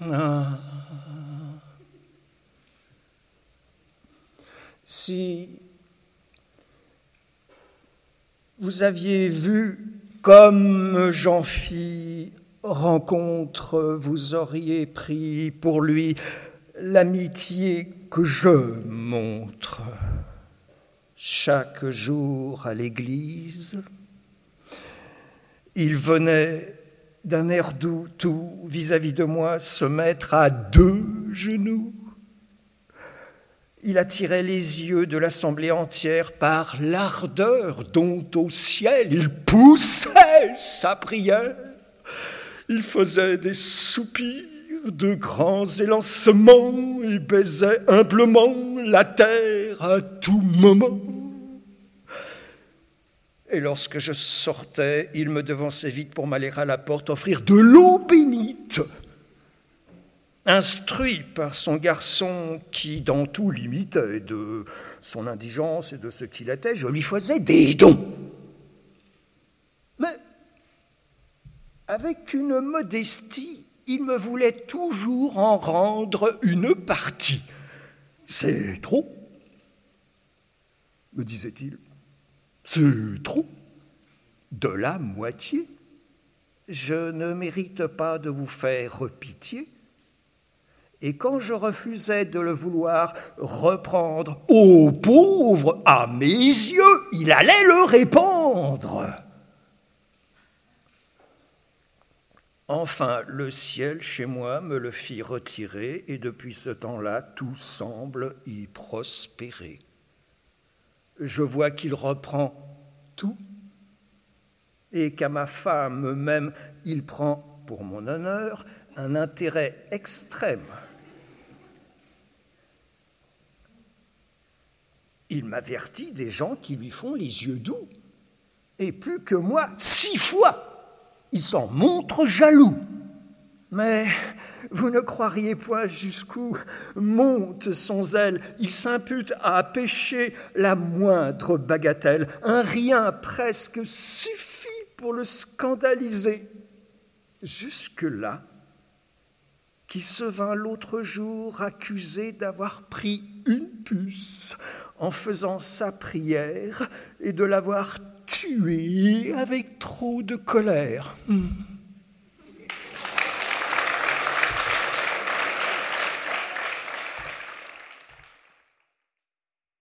Ah. Si vous aviez vu comme j'en fis rencontre, vous auriez pris pour lui l'amitié que je montre chaque jour à l'église. Il venait d'un air doux tout vis-à-vis de moi se mettre à deux genoux. Il attirait les yeux de l'assemblée entière par l'ardeur dont au ciel il poussait sa prière. Il faisait des soupirs, de grands élancements et baisait humblement la terre à tout moment. Et lorsque je sortais, il me devançait vite pour m'aller à la porte offrir de l'eau bénite. Instruit par son garçon qui dans tout l'imitait de son indigence et de ce qu'il était, je lui faisais des dons. Mais avec une modestie, il me voulait toujours en rendre une partie. C'est trop, me disait-il. C'est trop. De la moitié? Je ne mérite pas de vous faire pitié. Et quand je refusais de le vouloir reprendre, ô pauvre, à mes yeux, il allait le répandre. Enfin, le ciel chez moi me le fit retirer, et depuis ce temps-là, tout semble y prospérer je vois qu'il reprend tout et qu'à ma femme même, il prend, pour mon honneur, un intérêt extrême. Il m'avertit des gens qui lui font les yeux doux, et plus que moi, six fois, il s'en montre jaloux. Mais vous ne croiriez point jusqu'où monte son zèle. Il s'impute à pécher la moindre bagatelle. Un rien presque suffit pour le scandaliser. Jusque-là, qui se vint l'autre jour accusé d'avoir pris une puce en faisant sa prière et de l'avoir tué avec trop de colère. Hmm.